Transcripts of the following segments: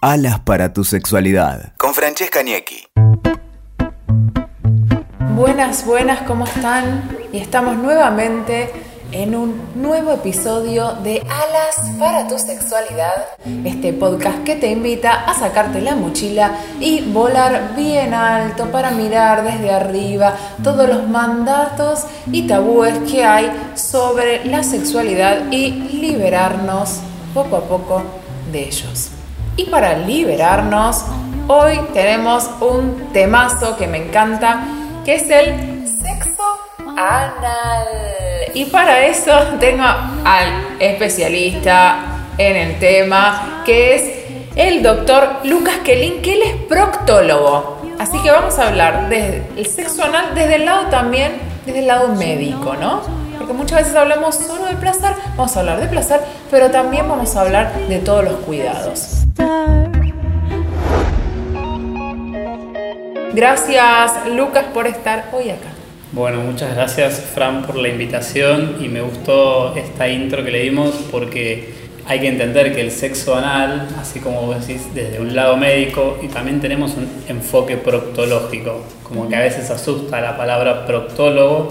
Alas para tu sexualidad. Con Francesca Niecki. Buenas, buenas, ¿cómo están? Y estamos nuevamente en un nuevo episodio de Alas para tu sexualidad, este podcast que te invita a sacarte la mochila y volar bien alto para mirar desde arriba todos los mandatos y tabúes que hay sobre la sexualidad y liberarnos poco a poco de ellos. Y para liberarnos, hoy tenemos un temazo que me encanta, que es el sexo anal. Y para eso tengo al especialista en el tema, que es el doctor Lucas Kelin, que él es proctólogo. Así que vamos a hablar del sexo anal desde el lado también, desde el lado médico, ¿no? Porque muchas veces hablamos solo de placer, vamos a hablar de placer, pero también vamos a hablar de todos los cuidados. Gracias Lucas por estar hoy acá. Bueno, muchas gracias Fran por la invitación y me gustó esta intro que le dimos porque hay que entender que el sexo anal, así como decís, desde un lado médico y también tenemos un enfoque proctológico, como que a veces asusta la palabra proctólogo,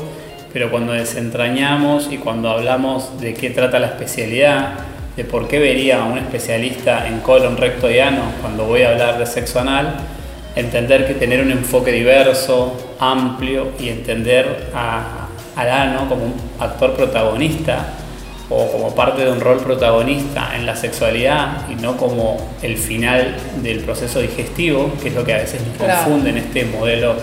pero cuando desentrañamos y cuando hablamos de qué trata la especialidad, de por qué vería a un especialista en colon, recto y ano cuando voy a hablar de sexo anal, entender que tener un enfoque diverso, amplio y entender a, al ano como un actor protagonista o como parte de un rol protagonista en la sexualidad y no como el final del proceso digestivo, que es lo que a veces nos confunde en este modelo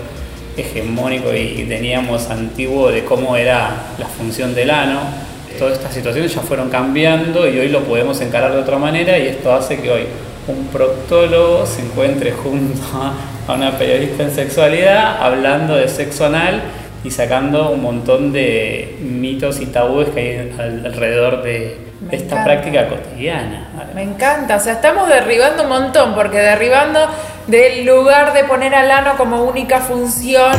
hegemónico y teníamos antiguo de cómo era la función del ano. Todas estas situaciones ya fueron cambiando y hoy lo podemos encarar de otra manera y esto hace que hoy un proctólogo se encuentre junto a una periodista en sexualidad hablando de sexo anal y sacando un montón de mitos y tabúes que hay alrededor de esta práctica cotidiana. Me encanta, o sea, estamos derribando un montón, porque derribando del lugar de poner al ano como única función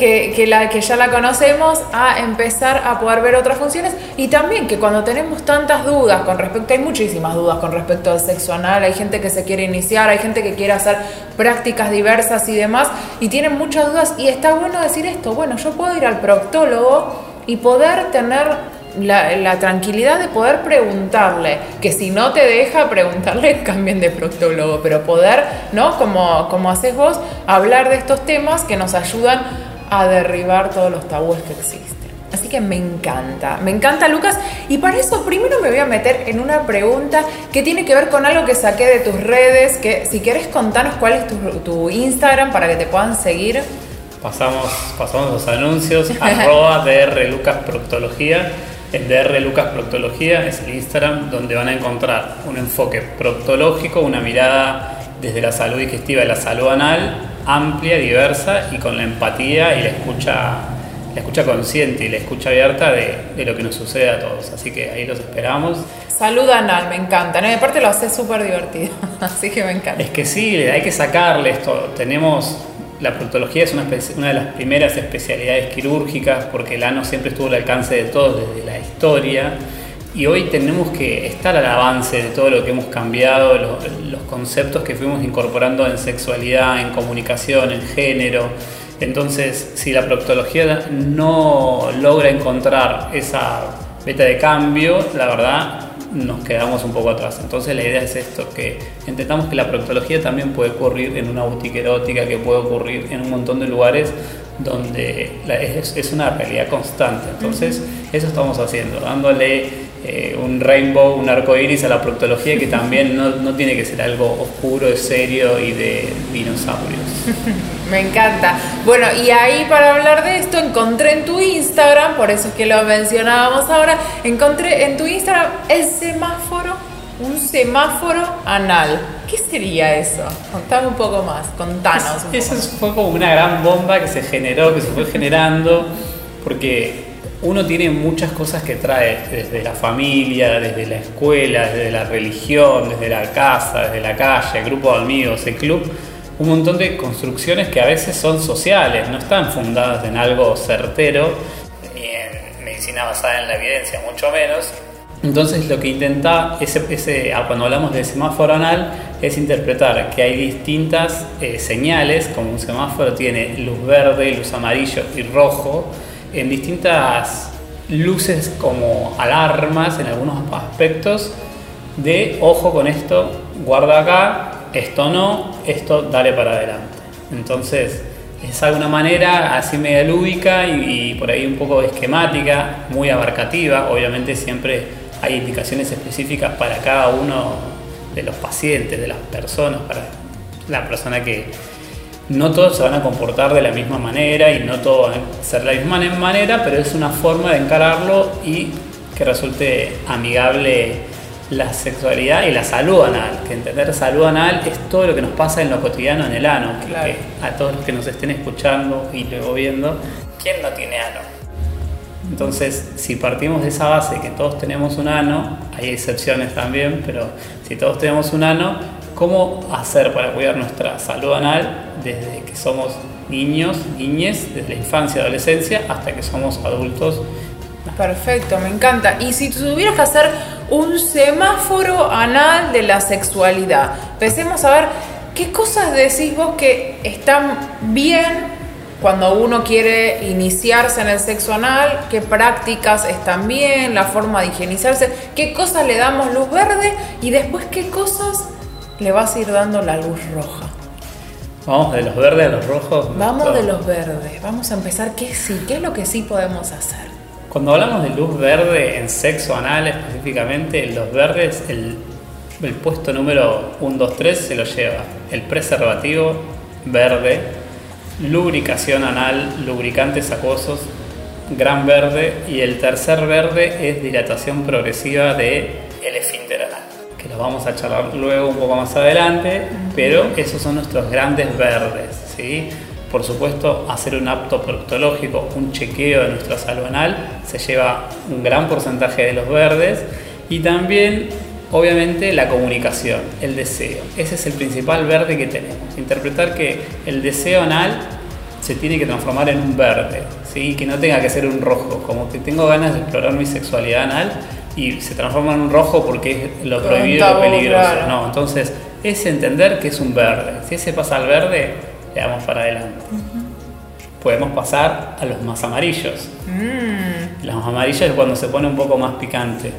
que, la, que ya la conocemos a empezar a poder ver otras funciones y también que cuando tenemos tantas dudas con respecto, hay muchísimas dudas con respecto al sexo anal, hay gente que se quiere iniciar, hay gente que quiere hacer prácticas diversas y demás y tienen muchas dudas y está bueno decir esto, bueno, yo puedo ir al proctólogo y poder tener la, tranquilidad de poder preguntarle, que si no te deja preguntarle, cambien de proctólogo, pero poder, ¿no? Como, como haces vos, hablar de estos temas que nos ayudan a derribar todos los tabúes que existen. Así que me encanta, me encanta Lucas. Y para eso primero me voy a meter en una pregunta que tiene que ver con algo que saqué de tus redes, que si quieres contanos cuál es tu, tu Instagram para que te puedan seguir. Pasamos, pasamos los anuncios, arroba DR Lucas Proctología es DR Lucas Proctología, es el Instagram donde van a encontrar un enfoque proctológico, una mirada desde la salud digestiva y la salud anal, amplia, diversa y con la empatía y la escucha, la escucha consciente y la escucha abierta de, lo que nos sucede a todos. Así que ahí los esperamos. Salud anal, me encanta. ¿no? Y aparte lo hace súper divertido, así que me encanta. Es que sí, hay que sacarle esto. Tenemos la proctología es una, de las primeras especialidades quirúrgicas porque el ano siempre estuvo al alcance de todos desde la historia y hoy tenemos que estar al avance de todo lo que hemos cambiado, los conceptos que fuimos incorporando en sexualidad, en comunicación, en género. Entonces, si la proctología no logra encontrar esa beta de cambio, la verdad nos quedamos un poco atrás. Entonces la idea es esto, que entendamos que la proctología también puede ocurrir en una boutique erótica, que puede ocurrir en un montón de lugares donde es, una realidad constante. Entonces eso estamos haciendo, dándole eh, un rainbow, un arco iris a la proctología que también no, no tiene que ser algo oscuro, serio y de dinosaurios. Me encanta. Bueno, y ahí para hablar de esto encontré en tu Instagram, por eso es que lo mencionábamos ahora, encontré en tu Instagram el semáforo, un semáforo anal. ¿Qué sería eso? Contame un poco más, contanos. eso fue como una gran bomba que se generó, que se fue generando, porque uno tiene muchas cosas que trae desde la familia, desde la escuela, desde la religión, desde la casa, desde la calle, el grupo de amigos, el club, un montón de construcciones que a veces son sociales, no están fundadas en algo certero, ni en medicina basada en la evidencia, mucho menos. Entonces lo que intenta, ese, ese, ah, cuando hablamos de semáforo anal, es interpretar que hay distintas eh, señales, como un semáforo tiene luz verde, luz amarillo y rojo, en distintas luces como alarmas en algunos aspectos de ojo con esto, guarda acá, esto no, esto dale para adelante. Entonces, es alguna manera así media lúdica y, y, por ahí un poco esquemática, muy abarcativa. Obviamente siempre hay indicaciones específicas para cada uno de los pacientes, de las personas, para la persona que no todos se van a comportar de la misma manera y no todos van a ser de la misma manera, pero es una forma de encararlo y que resulte amigable la sexualidad y la salud anal, que entender salud anal es todo lo que nos pasa en lo cotidiano en el ano, que a todos los que nos estén escuchando y luego viendo, ¿quién no tiene ano? Entonces, si partimos de esa base que todos tenemos un ano, hay excepciones también, pero si todos tenemos un ano, ¿cómo hacer para cuidar nuestra salud anal desde que somos niños, niñes, desde la infancia, adolescencia, hasta que somos adultos? Perfecto, me encanta. Y si tuvieras que hacer un semáforo anal de la sexualidad, empecemos a ver qué cosas decís vos que están bien cuando uno quiere iniciarse en el sexo anal, qué prácticas están bien, la forma de higienizarse, qué cosas le damos luz verde y después qué cosas le vas a ir dando la luz roja. Vamos de los verdes a los rojos. Vamos de los verdes, vamos a empezar qué sí, qué es lo que sí podemos hacer. Cuando hablamos de luz verde en sexo anal específicamente, los verdes, el, el puesto número 1, 2, 3 se lo lleva el preservativo verde, lubricación anal, lubricantes acuosos, gran verde y el tercer verde es dilatación progresiva de que lo vamos a charlar luego un poco más adelante, pero esos son nuestros grandes verdes, ¿sí? Por supuesto, hacer un apto proctológico, un chequeo de nuestra salud anal, se lleva un gran porcentaje de los verdes y también Obviamente la comunicación, el deseo. Ese es el principal verde que tenemos. Interpretar que el deseo anal se tiene que transformar en un verde, ¿sí? que no tenga que ser un rojo. Como que tengo ganas de explorar mi sexualidad anal y se transforma en un rojo porque es lo prohibido, lo peligroso. No, entonces es entender que es un verde. Si ese pasa al verde, le damos para adelante. Podemos pasar a los más amarillos. Mm. Los más amarillos es cuando se pone un poco más picante.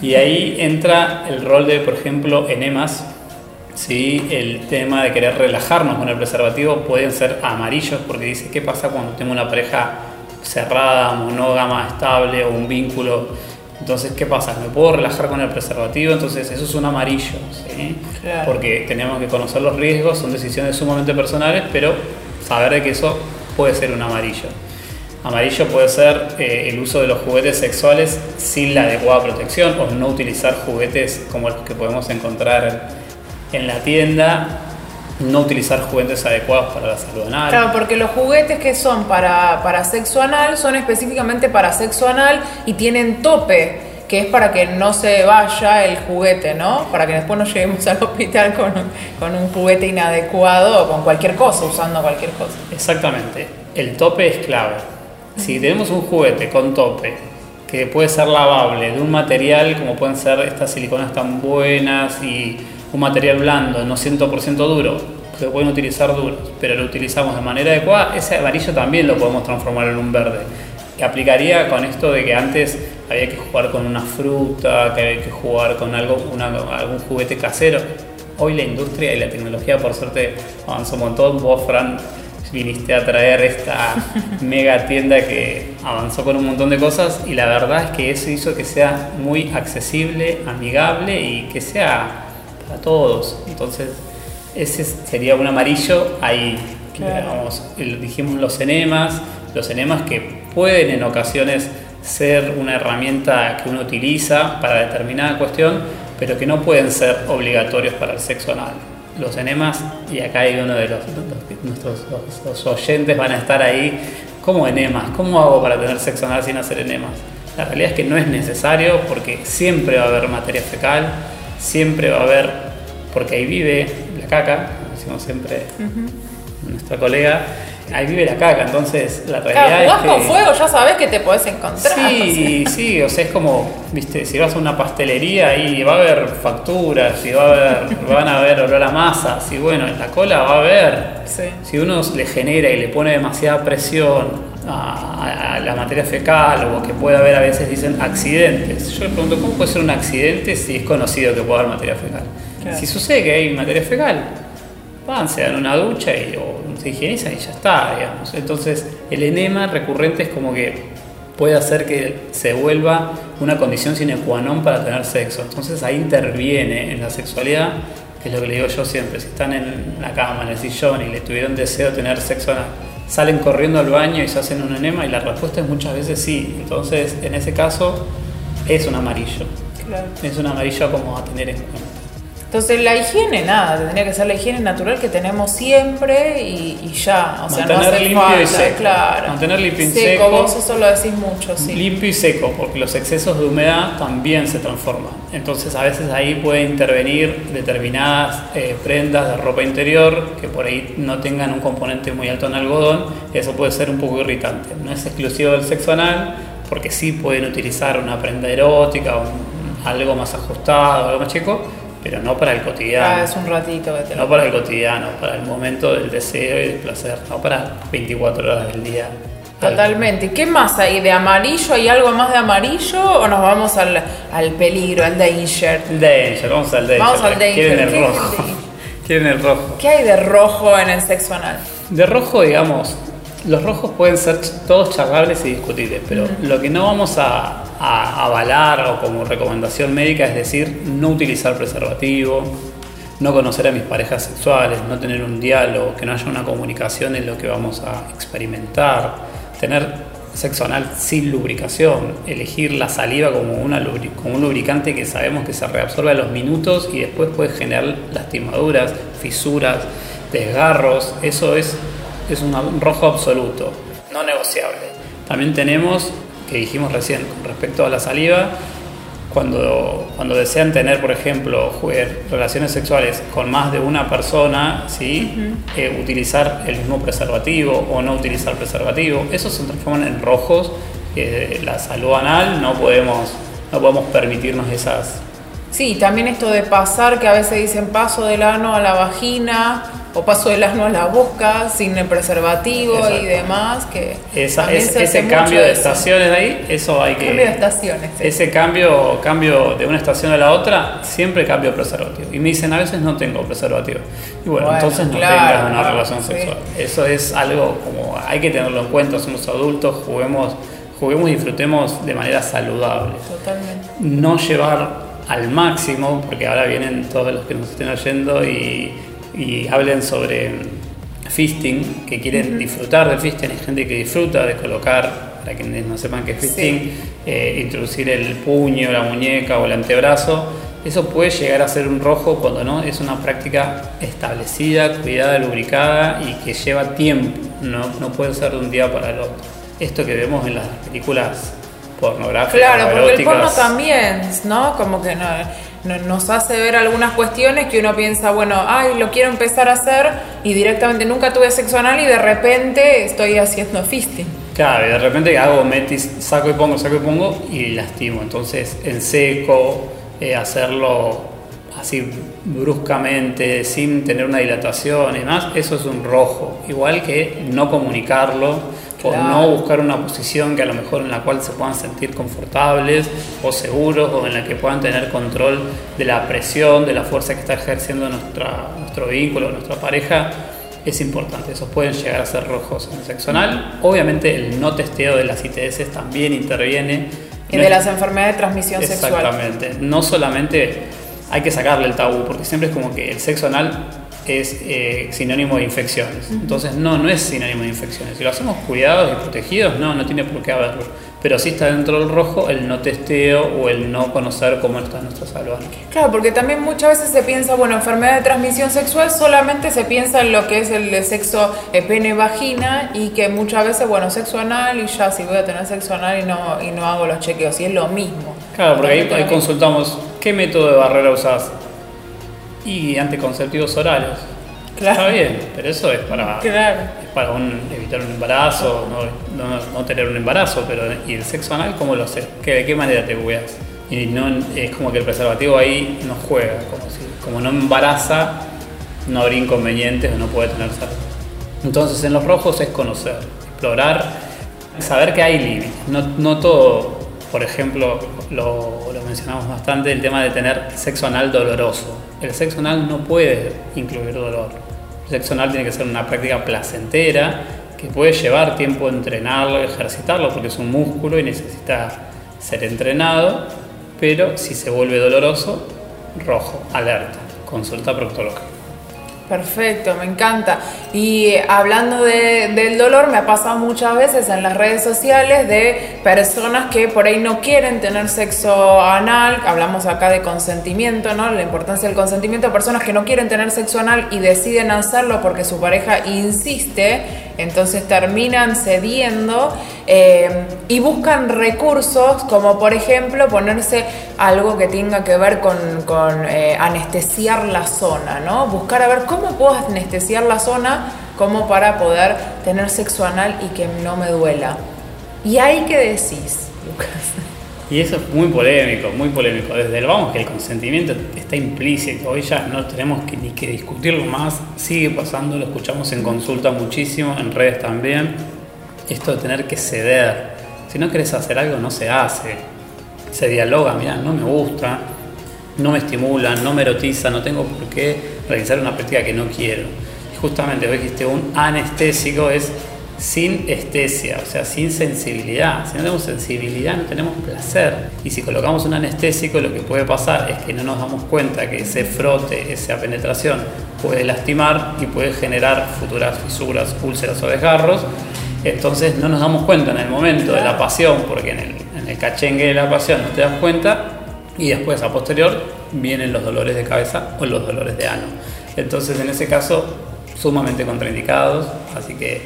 Y ahí entra el rol de, por ejemplo, enemas. ¿sí? El tema de querer relajarnos con el preservativo pueden ser amarillos porque dice, ¿qué pasa cuando tengo una pareja cerrada, monógama, estable o un vínculo? Entonces, ¿qué pasa? ¿Me puedo relajar con el preservativo? Entonces, eso es un amarillo, ¿sí? Porque tenemos que conocer los riesgos, son decisiones sumamente personales, pero saber de que eso puede ser un amarillo. Amarillo puede ser eh, el uso de los juguetes sexuales sin la adecuada protección o no utilizar juguetes como los que podemos encontrar en la tienda, no utilizar juguetes adecuados para la salud anal. Claro, porque los juguetes que son para, para sexo anal son específicamente para sexo anal y tienen tope que es para que no se vaya el juguete, ¿no? Para que después no lleguemos al hospital con, con un juguete inadecuado o con cualquier cosa, usando cualquier cosa. Exactamente. El tope es clave. Si tenemos un juguete con tope que puede ser lavable, de un material como pueden ser estas siliconas tan buenas y un material blando, no 100% duro, se pueden utilizar duros, pero lo utilizamos de manera adecuada, ese amarillo también lo podemos transformar en un verde. Que aplicaría con esto de que antes había que jugar con una fruta, que había que jugar con algo, algún juguete casero. Hoy la industria y la tecnología, por suerte, avanzó un montón. Vos, Fran, viniste a traer esta mega tienda que avanzó con un montón de cosas y la verdad es que eso hizo que sea muy accesible, amigable y que sea para todos. Entonces, ese sería un amarillo ahí. dijimos los enemas, los enemas que pueden en ocasiones ser una herramienta que uno utiliza para determinada cuestión, pero que no pueden ser obligatorios para el sexo anal. Los enemas, y acá hay uno de los, nuestros oyentes van a estar ahí, ¿cómo enemas? ¿Cómo hago para tener sexo anal sin hacer enemas? La realidad es que no es necesario porque siempre va a haber materia fecal, siempre va a haber, porque ahí vive la caca, como decimos siempre nuestra colega, ahí vive la caca, entonces la realidad Claro, es que... con fuego, ya sabes que te podés encontrar. Sí, sí, o sea, es como, viste, si vas a una pastelería y va a haber facturas, y va a haber, van a haber olor a masa, y bueno, en la cola va a haber. Sí. Si uno le genera y le pone demasiada presión a, a la materia fecal o que puede haber a veces dicen accidentes. Yo le pregunto, ¿cómo puede ser un accidente si es conocido que puede haber materia fecal? Claro. Si sucede que hay materia fecal, van, se dan una ducha y, o se higienizan y ya está, digamos. Entonces, el enema recurrente es como que puede hacer que se vuelva una condición sine qua non para tener sexo. Entonces ahí interviene en la sexualidad, que es lo que le digo yo siempre, si están en la cama, en el sillón y le tuvieron deseo de tener sexo salen corriendo al baño y se hacen un enema y la respuesta es muchas veces sí. Entonces, en ese caso, es un amarillo. Claro. Es un amarillo como a tener en cuenta. Entonces la higiene, nada, tendría que ser la higiene natural que tenemos siempre y, y ya. O sea, Mantener limpio y seco. claro. Mantener limpio y seco. seco. Vos eso lo decís mucho, sí. Limpio y seco, porque los excesos de humedad también se transforman. Entonces a veces ahí puede intervenir determinadas eh, prendas de ropa interior que por ahí no tengan un componente muy alto en algodón. Eso puede ser un poco irritante. No es exclusivo del sexo anal, porque sí pueden utilizar una prenda erótica, un- algo más ajustado, algo más chico, pero no para el cotidiano. Ah, es un ratito que te No para el cotidiano, para el momento del deseo y del placer, no para 24 horas del día. Totalmente. ¿Y qué más hay de amarillo? ¿Hay algo más de amarillo o nos vamos al, al peligro, al danger? Danger, vamos al danger. Vamos al danger. Quieren el ¿Qué es el rojo. Quieren el rojo. ¿Qué hay de rojo en el sexo anal? De rojo, digamos, los rojos pueden ser todos charlables y discutibles, pero lo que no vamos a, a avalar o como recomendación médica es decir, no utilizar preservativo, no conocer a mis parejas sexuales, no tener un diálogo, que no haya una comunicación en lo que vamos a experimentar, tener sexo anal sin lubricación, elegir la saliva como, una como un lubricante que sabemos que se reabsorbe a los minutos y después puede generar lastimaduras, fisuras, desgarros, eso es, es un rojo absoluto, no negociable. También tenemos, que dijimos recién con respecto a la saliva, cuando, cuando desean tener, por ejemplo, relaciones sexuales con más de una persona, ¿sí? Eh, utilizar el mismo preservativo o no utilizar preservativo, esos se transforman en rojos. que la salud anal no podemos, no podemos permitirnos esas. Sí, también esto de pasar, que a veces dicen paso del ano a la vagina o paso del ano a la boca sin el preservativo Exacto. y demás, que esa- es- ese cambio de eso. estaciones ahí, eso hay que. Cambio de estaciones. sí. Ese cambio, cambio de una estación a la otra, siempre cambio preservativo. Y me dicen, a veces no tengo preservativo. Y bueno, Bueno, entonces no claro, tengas una claro, relación sí. sexual. Eso es algo como, hay que tenerlo en cuenta, somos adultos, juguemos, juguemos y disfrutemos de manera saludable. Totalmente. No llevar al máximo, porque ahora vienen todos los que nos estén oyendo y, y hablen sobre fisting, que quieren disfrutar del fisting. Hay gente que disfruta de colocar, para quienes no sepan qué es fisting, eh, introducir el puño, la muñeca o el antebrazo. Eso puede llegar a ser un rojo cuando no es una práctica establecida, cuidada, lubricada y que lleva tiempo. No, no puede ser de un día para el otro. Esto que vemos en las películas pornográficas, Claro, porque el porno también, ¿no? Como que no- nos hace ver algunas cuestiones que uno piensa, bueno, ay, lo quiero empezar a hacer y directamente nunca tuve sexo anal y de repente estoy haciendo fisting. Claro, y de repente hago metis, saco y pongo, saco y pongo y lastimo. Entonces, en seco, eh, hacerlo así bruscamente, sin tener una dilatación y demás, eso es un rojo. Igual que no comunicarlo Claro. no buscar una posición que a lo mejor en la cual se puedan sentir confortables o seguros o en la que puedan tener control de la presión, de la fuerza que está ejerciendo nuestra, nuestro vínculo, nuestra pareja es importante. Esos pueden llegar a ser rojos en el sexo anal. Obviamente el no testeo de las ITS también interviene. Y No de es- las enfermedades de transmisión sexual. Exactamente. No solamente hay que sacarle el tabú, porque siempre es como que el sexo anal es eh, sinónimo de infecciones. Entonces, no, no es sinónimo de infecciones. Si lo hacemos cuidados y protegidos, no, no tiene por qué haberlo. Pero sí está dentro del rojo el no testeo o el no conocer cómo está nuestra salud. Claro, porque también muchas veces se piensa, bueno, enfermedad de transmisión sexual solamente se piensa en lo que es el de sexo eh, pene-vagina y que muchas veces, bueno, sexo anal y ya si voy a tener sexo anal y no, y no hago los chequeos, y es lo mismo. Claro, porque ahí, consultamos qué método de barrera usás. Y anticonceptivos orales. Está bien, pero eso es para, Claro. es para un- evitar un embarazo, no, no- no tener un embarazo, pero ¿y el sexo anal cómo lo haces? ¿Qué- ¿De qué manera te cuidas? Y no, es como que el preservativo ahí no juega, como, si, como no embaraza, no habría inconvenientes o no puede tener sexo. Entonces en los rojos es conocer, explorar, saber que hay límites. No, no todo, por ejemplo, lo, mencionamos bastante, el tema de tener sexo anal doloroso. El sexo anal no puede incluir dolor. El sexo anal tiene que ser una práctica placentera que puede llevar tiempo entrenarlo, ejercitarlo, porque es un músculo y necesita ser entrenado, pero si se vuelve doloroso, rojo, alerta, consulta proctológica. Perfecto, me encanta. Y hablando de- del dolor, me ha pasado muchas veces en las redes sociales de personas que por ahí no quieren tener sexo anal, hablamos acá de consentimiento, ¿no? La importancia del consentimiento, personas que no quieren tener sexo anal y deciden hacerlo porque su pareja insiste, entonces terminan cediendo eh, y buscan recursos como por ejemplo ponerse algo que tenga que ver con, con, eh, anestesiar la zona, ¿no? Buscar a ver cómo puedo anestesiar la zona como para poder tener sexo anal y que no me duela. ¿Y ahí qué decís, Lucas? Y eso es muy polémico, muy polémico. Desde el vamos que el consentimiento está implícito. Hoy ya no tenemos que, ni que discutirlo más. Sigue pasando, lo escuchamos en consulta muchísimo, en redes también. Esto de tener que ceder. Si no querés hacer algo, no se hace. Se dialoga, mira, no me gusta, no me estimula, no me erotiza, no tengo por qué realizar una práctica que no quiero. Y justamente vos dijiste, un anestésico es sin estesia, o sea, sin sensibilidad. Si no tenemos sensibilidad, no tenemos placer. Y si colocamos un anestésico, lo que puede pasar es que no nos damos cuenta que ese frote, esa penetración, puede lastimar y puede generar futuras fisuras, úlceras o desgarros. Entonces no nos damos cuenta en el momento de la pasión, porque en el, en el cachengue de la pasión no te das cuenta, y después a posterior vienen los dolores de cabeza o los dolores de ano. Entonces en ese caso sumamente contraindicados, así que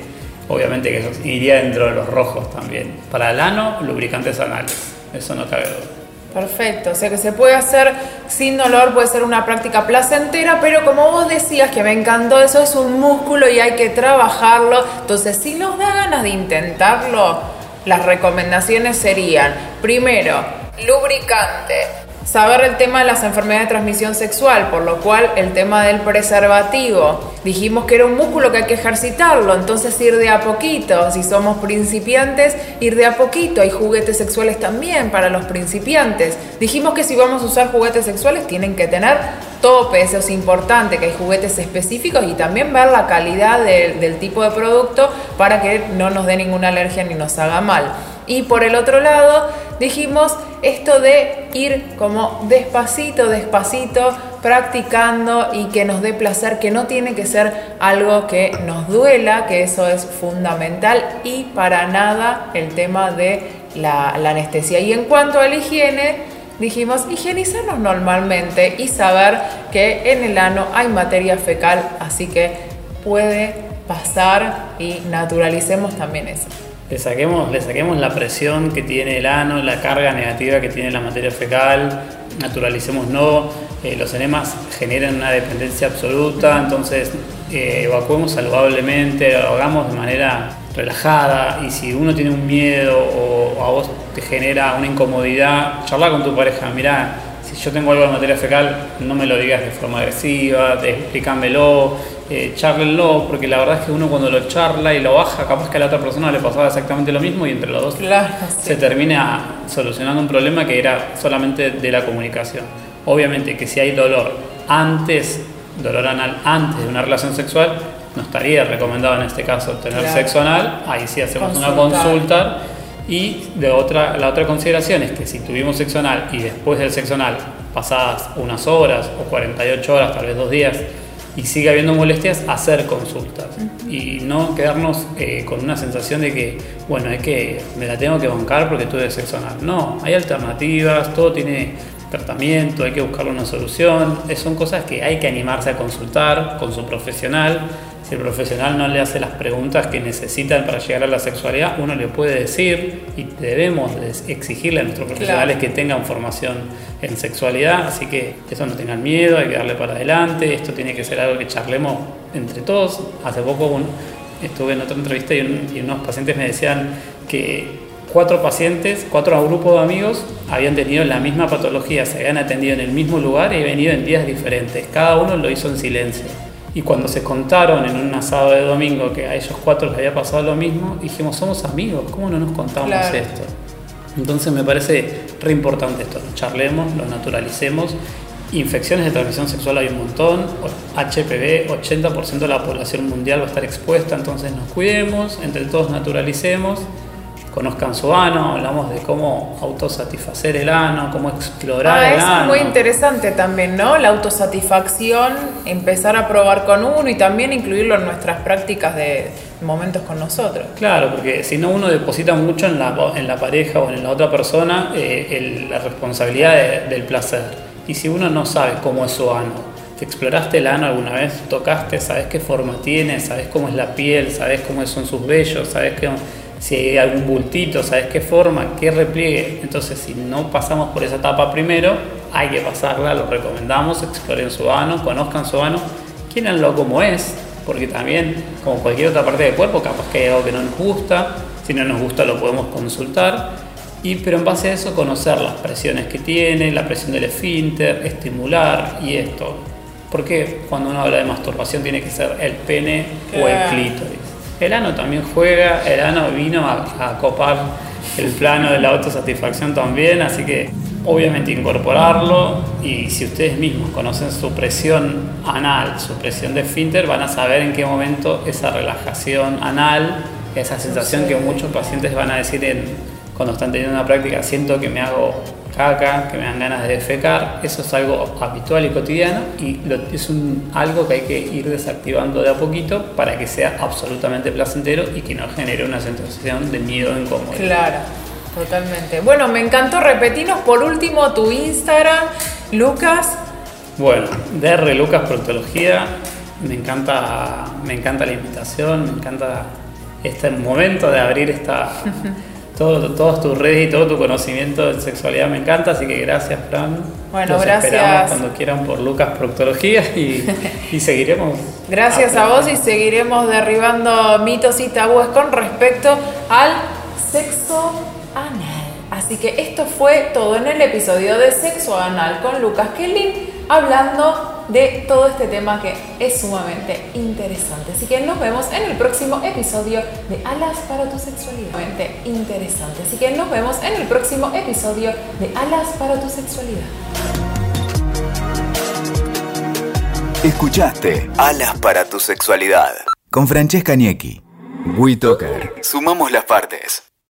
obviamente que eso iría dentro de los rojos también. Para el ano, lubricantes anales, eso no cabe duda. Perfecto, o sea que se puede hacer sin dolor, puede ser una práctica placentera, pero como vos decías que me encantó, eso es un músculo y hay que trabajarlo. Entonces, si nos da ganas de intentarlo, las recomendaciones serían, primero, lubricante, saber el tema de las enfermedades de transmisión sexual, por lo cual el tema del preservativo. Dijimos que era un músculo que hay que ejercitarlo, entonces ir de a poquito. Si somos principiantes, ir de a poquito. Hay juguetes sexuales también para los principiantes. Dijimos que si vamos a usar juguetes sexuales tienen que tener tope, eso es importante, que hay juguetes específicos y también ver la calidad de- del tipo de producto para que no nos dé ninguna alergia ni nos haga mal. Y por el otro lado, dijimos esto de ir como despacito, despacito, practicando y que nos dé placer, que no tiene que ser algo que nos duela, que eso es fundamental y para nada el tema de la, anestesia. Y en cuanto a la higiene, dijimos higienizarnos normalmente y saber que en el ano hay materia fecal, así que puede pasar y naturalicemos también eso. Le saquemos, le saquemos la presión que tiene el ano, la carga negativa que tiene la materia fecal, naturalicemos no, eh, los enemas generan una dependencia absoluta, entonces eh, evacuemos saludablemente, lo hagamos de manera relajada y si uno tiene un miedo o a vos te genera una incomodidad, charla con tu pareja, mira, si yo tengo algo de materia fecal, no me lo digas de forma agresiva, explícamelo, eh, charlenlo, porque la verdad es que uno cuando lo charla y lo baja, capaz que a la otra persona le pasaba exactamente lo mismo y entre los dos Claro, sí. se termina solucionando un problema que era solamente de la comunicación. Obviamente que si hay dolor antes, dolor anal antes de una relación sexual, no estaría recomendado en este caso tener Claro. sexo anal, ahí sí hacemos una consulta y de otra, la otra consideración es que si tuvimos sexo anal y después del sexo anal pasadas unas horas o 48 horas, tal vez dos días, y sigue habiendo molestias, hacer consultas y no quedarnos eh, con una sensación de que, bueno, es que me la tengo que bancar porque tuve sexo anal. No, hay alternativas, todo tiene tratamiento, hay que buscarle una solución. Eh, Son cosas que hay que animarse a consultar con su profesional. Si el profesional no le hace las preguntas que necesitan para llegar a la sexualidad, uno le puede decir y debemos de exigirle a nuestros profesionales que tengan formación en sexualidad. Así que eso no tengan miedo, hay que darle para adelante. Esto tiene que ser algo que charlemos entre todos. Hace poco estuve en otra entrevista y, unos pacientes me decían que cuatro pacientes, cuatro grupos de amigos habían tenido la misma patología, se habían atendido en el mismo lugar y venido en días diferentes. Cada uno lo hizo en silencio. Y cuando se contaron en un asado de domingo que a ellos cuatro les había pasado lo mismo, dijimos, somos amigos, ¿cómo no nos contamos esto? Entonces me parece re importante esto, lo charlemos, lo naturalicemos. Infecciones de transmisión sexual hay un montón, HPV, 80% de la población mundial va a estar expuesta, entonces nos cuidemos, entre todos naturalicemos conozcan su ano, hablamos de cómo autosatisfacer el ano, cómo explorar ah, el eso Es muy interesante también, ¿no? La autosatisfacción, empezar a probar con uno y también incluirlo en nuestras prácticas de momentos con nosotros. Claro, porque si no uno deposita mucho en la, en la pareja o en la otra persona eh, la responsabilidad del placer. Y si uno no sabe cómo es su ano, ¿Te exploraste el ano alguna vez? ¿Tocaste? ¿Sabes qué forma tiene? ¿Sabes cómo es la piel? ¿Sabes cómo son sus vellos? ¿Sabes qué, si hay algún bultito, sabes qué forma, qué repliegue. Entonces, si no pasamos por esa etapa primero, hay que pasarla, lo recomendamos, exploren su ano, conozcan su ano, quieranlo como es, porque también, como cualquier otra parte del cuerpo, capaz que hay algo que no nos gusta, si no nos gusta lo podemos consultar, y, pero en base a eso conocer las presiones que tiene, la presión del esfínter, estimular y esto. Porque cuando uno habla de masturbación tiene que ser el pene o el clítoris? El ano también juega, el ano vino a, copar el plano de la autosatisfacción también, así que obviamente incorporarlo y si ustedes mismos conocen su presión anal, su presión de esfínter, van a saber en qué momento esa relajación anal, esa sensación que muchos pacientes van a decir en, cuando están teniendo una práctica, siento que me hago caca, que me dan ganas de defecar, eso es algo habitual y cotidiano y es un, algo que hay que ir desactivando de a poquito para que sea absolutamente placentero y que no genere una sensación de miedo incómodo. Claro, totalmente. Bueno, me encantó repetirnos por último tu Instagram, Lucas. Bueno, DR Lucas Proctología, me encanta, me encanta la invitación, me encanta este momento de abrir esta... todo, todas tus redes y todo tu conocimiento de sexualidad me encanta, así que gracias, Fran. Bueno, gracias. Esperamos cuando quieran por Lucas Proctología y, y seguiremos. Gracias a vos y seguiremos derribando mitos y tabúes con respecto al sexo anal. Así que esto fue todo en el episodio de Sexo Anal con Lucas Kelly hablando de todo este tema que es sumamente interesante. Así que nos vemos en el próximo episodio de Alas para tu sexualidad. Interesante. Así que nos vemos en el próximo episodio de Alas para tu sexualidad. Escuchaste Alas para tu sexualidad con Francesca Niecki. WeToker. Sumamos las partes.